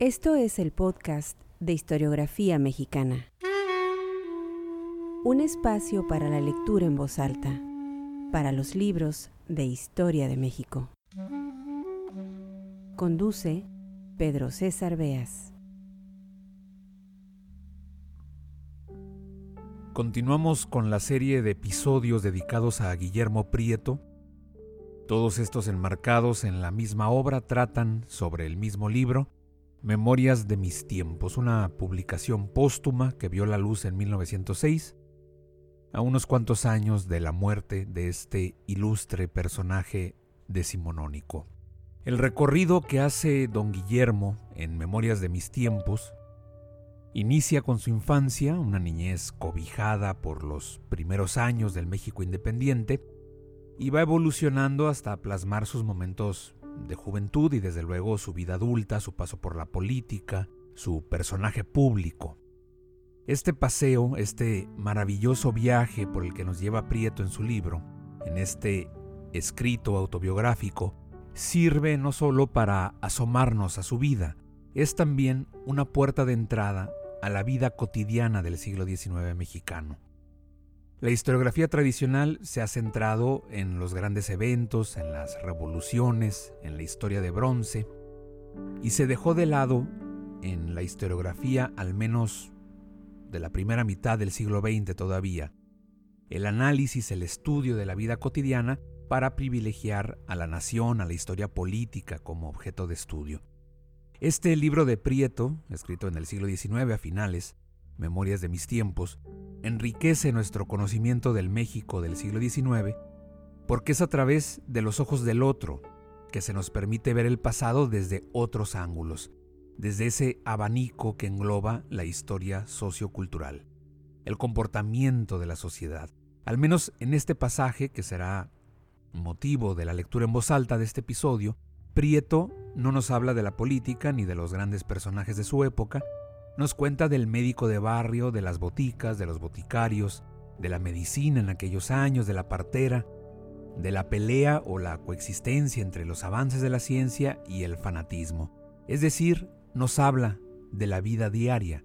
Esto es el podcast de historiografía mexicana. Un espacio para la lectura en voz alta, para los libros de historia de México. Conduce Pedro César Beas. Continuamos con la serie de episodios dedicados a Guillermo Prieto. Todos estos enmarcados en la misma obra tratan sobre el mismo libro, Memorias de mis tiempos, una publicación póstuma que vio la luz en 1906, a unos cuantos años de la muerte de este ilustre personaje decimonónico. El recorrido que hace don Guillermo en Memorias de mis tiempos Inicia con su infancia, una niñez cobijada por los primeros años del México independiente, y va evolucionando hasta plasmar sus momentos de juventud y desde luego su vida adulta, su paso por la política, su personaje público. Este paseo, este maravilloso viaje por el que nos lleva Prieto en su libro, en este escrito autobiográfico, sirve no solo para asomarnos a su vida, es también una puerta de entrada a la vida cotidiana del siglo XIX mexicano. La historiografía tradicional se ha centrado en los grandes eventos, en las revoluciones, en la historia de bronce, y se dejó de lado en la historiografía al menos de la primera mitad del siglo XX todavía, el análisis, el estudio de la vida cotidiana para privilegiar a la nación, a la historia política como objeto de estudio. Este libro de Prieto, escrito en el siglo XIX a finales, Memorias de mis tiempos, enriquece nuestro conocimiento del México del siglo XIX porque es a través de los ojos del otro que se nos permite ver el pasado desde otros ángulos, desde ese abanico que engloba la historia sociocultural, el comportamiento de la sociedad. Al menos en este pasaje, que será motivo de la lectura en voz alta de este episodio, Prieto no nos habla de la política ni de los grandes personajes de su época, nos cuenta del médico de barrio, de las boticas, de los boticarios, de la medicina en aquellos años, de la partera, de la pelea o la coexistencia entre los avances de la ciencia y el fanatismo. Es decir, nos habla de la vida diaria,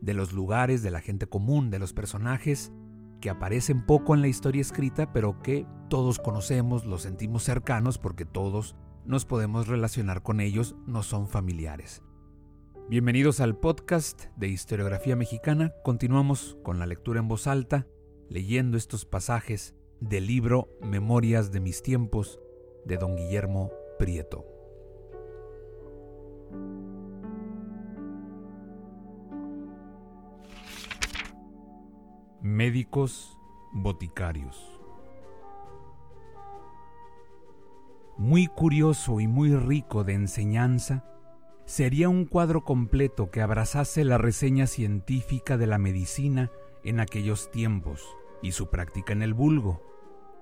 de los lugares, de la gente común, de los personajes que aparecen poco en la historia escrita, pero que todos conocemos, los sentimos cercanos porque todos nos podemos relacionar con ellos, no son familiares. Bienvenidos al podcast de Historiografía Mexicana. Continuamos con la lectura en voz alta, leyendo estos pasajes del libro Memorias de mis tiempos de don Guillermo Prieto. Médicos boticarios. muy curioso y muy rico de enseñanza, sería un cuadro completo que abrazase la reseña científica de la medicina en aquellos tiempos y su práctica en el vulgo,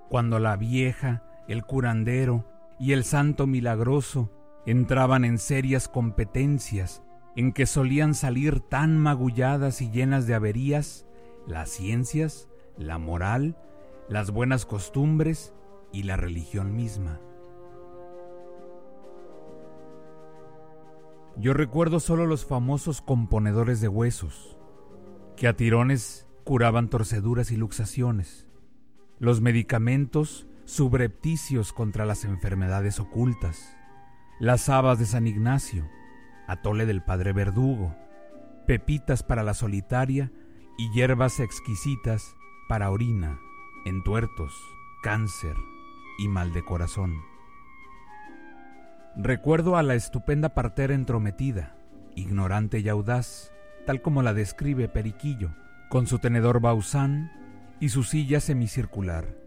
cuando la vieja, el curandero y el santo milagroso entraban en serias competencias en que solían salir tan magulladas y llenas de averías las ciencias, la moral, las buenas costumbres y la religión misma. Yo recuerdo solo los famosos componedores de huesos, que a tirones curaban torceduras y luxaciones, los medicamentos subrepticios contra las enfermedades ocultas, las habas de San Ignacio, atole del Padre Verdugo, pepitas para la solitaria y hierbas exquisitas para orina, entuertos, cáncer y mal de corazón. Recuerdo a la estupenda partera entrometida, ignorante y audaz, tal como la describe Periquillo, con su tenedor bausán y su silla semicircular.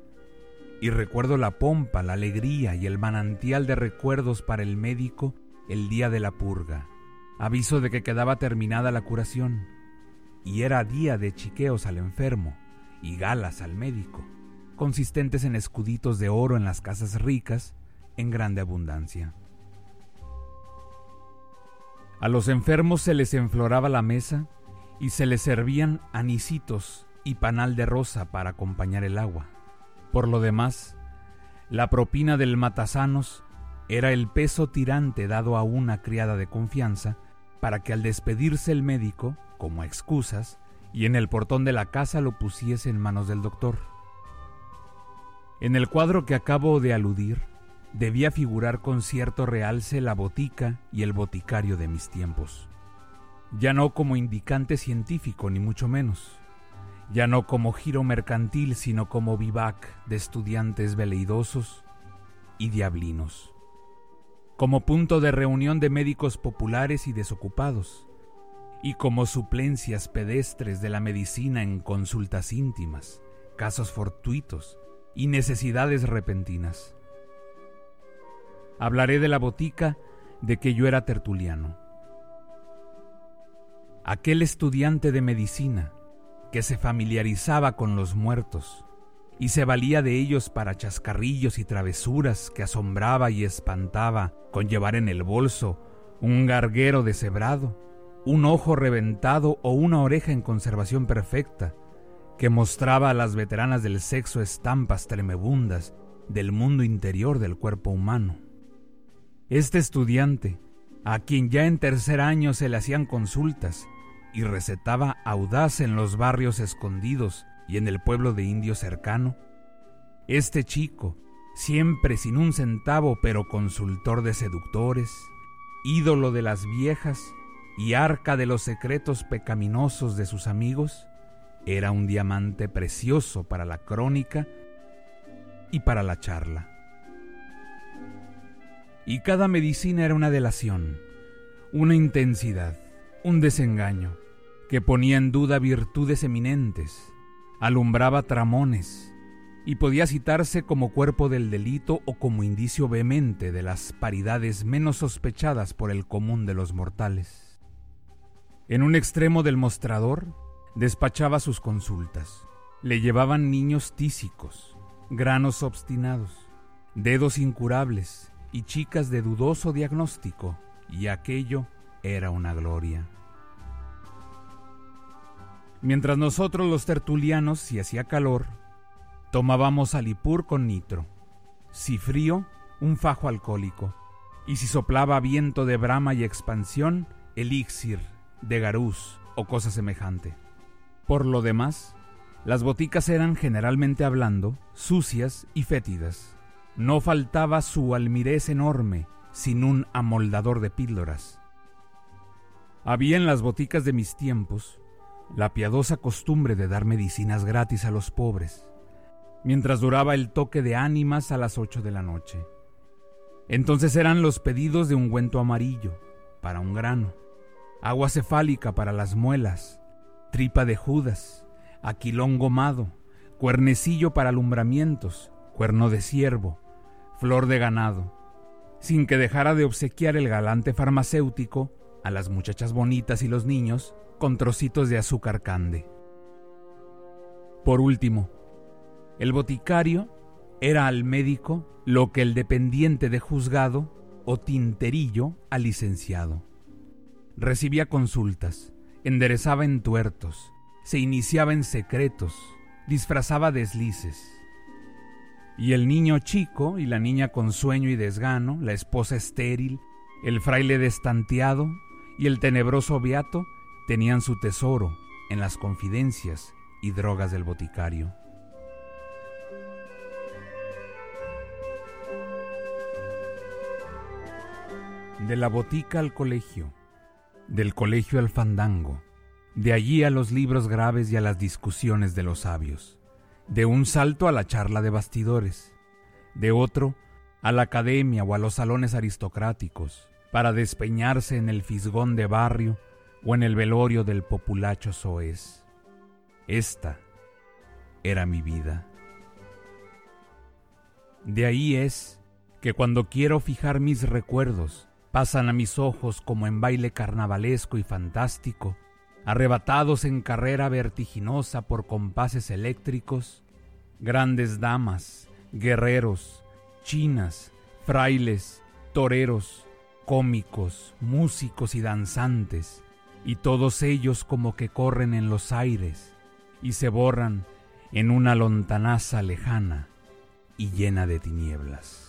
Y recuerdo la pompa, la alegría y el manantial de recuerdos para el médico el día de la purga, aviso de que quedaba terminada la curación, y era día de chiqueos al enfermo y galas al médico, consistentes en escuditos de oro en las casas ricas en grande abundancia. A los enfermos se les enfloraba la mesa y se les servían anisitos y panal de rosa para acompañar el agua. Por lo demás, la propina del matasanos era el peso tirante dado a una criada de confianza para que al despedirse el médico, como excusas, y en el portón de la casa lo pusiese en manos del doctor. En el cuadro que acabo de aludir, debía figurar con cierto realce la botica y el boticario de mis tiempos. Ya no como indicante científico, ni mucho menos. Ya no como giro mercantil, sino como vivac de estudiantes veleidosos y diablinos. Como punto de reunión de médicos populares y desocupados. Y como suplencias pedestres de la medicina en consultas íntimas, casos fortuitos, y necesidades repentinas. Hablaré de la botica de que yo era tertuliano. Aquel estudiante de medicina que se familiarizaba con los muertos y se valía de ellos para chascarrillos y travesuras que asombraba y espantaba con llevar en el bolso un garguero deshebrado, un ojo reventado o una oreja en conservación perfecta, que mostraba a las veteranas del sexo estampas tremebundas del mundo interior del cuerpo humano. Este estudiante, a quien ya en tercer año se le hacían consultas y recetaba audaz en los barrios escondidos y en el pueblo de indio cercano, este chico, siempre sin un centavo pero consultor de seductores, ídolo de las viejas y arca de los secretos pecaminosos de sus amigos, era un diamante precioso para la crónica y para la charla. Y cada medicina era una delación, una intensidad, un desengaño, que ponía en duda virtudes eminentes, alumbraba tramones, y podía citarse como cuerpo del delito o como indicio vehemente de las paridades menos sospechadas por el común de los mortales. En un extremo del mostrador despachaba sus consultas. Le llevaban niños tísicos, granos obstinados, dedos incurables y chicas de dudoso diagnóstico, y aquello era una gloria. Mientras nosotros los tertulianos, si hacía calor, tomábamos alipur con nitro, si frío, un fajo alcohólico, y si soplaba viento de brama y expansión, elixir, de garús o cosa semejante. Por lo demás, las boticas eran generalmente hablando sucias y fétidas. No faltaba su almirez enorme, sin un amoldador de píldoras. Había en las boticas de mis tiempos la piadosa costumbre de dar medicinas gratis a los pobres, mientras duraba el toque de ánimas a las ocho de la noche. Entonces eran los pedidos de ungüento amarillo para un grano, agua cefálica para las muelas, tripa de Judas, aquilón gomado, cuernecillo para alumbramientos, cuerno de ciervo, flor de ganado, sin que dejara de obsequiar el galante farmacéutico a las muchachas bonitas y los niños con trocitos de azúcar cande. Por último, el boticario era al médico lo que el dependiente de juzgado o tinterillo al licenciado. Recibía consultas, enderezaba entuertos, se iniciaba en secretos, disfrazaba deslices. Y el niño chico y la niña con sueño y desgano, la esposa estéril, el fraile destanteado y el tenebroso beato tenían su tesoro en las confidencias y drogas del boticario. De la botica al colegio del colegio al fandango, de allí a los libros graves y a las discusiones de los sabios, de un salto a la charla de bastidores, de otro a la academia o a los salones aristocráticos, para despeñarse en el fisgón de barrio o en el velorio del populacho soez. Esta era mi vida. De ahí es que cuando quiero fijar mis recuerdos pasan a mis ojos como en baile carnavalesco y fantástico, arrebatados en carrera vertiginosa por compases eléctricos, grandes damas, guerreros, chinas, frailes, toreros, cómicos, músicos y danzantes, y todos ellos como que corren en los aires y se borran en una lontanaza lejana y llena de tinieblas.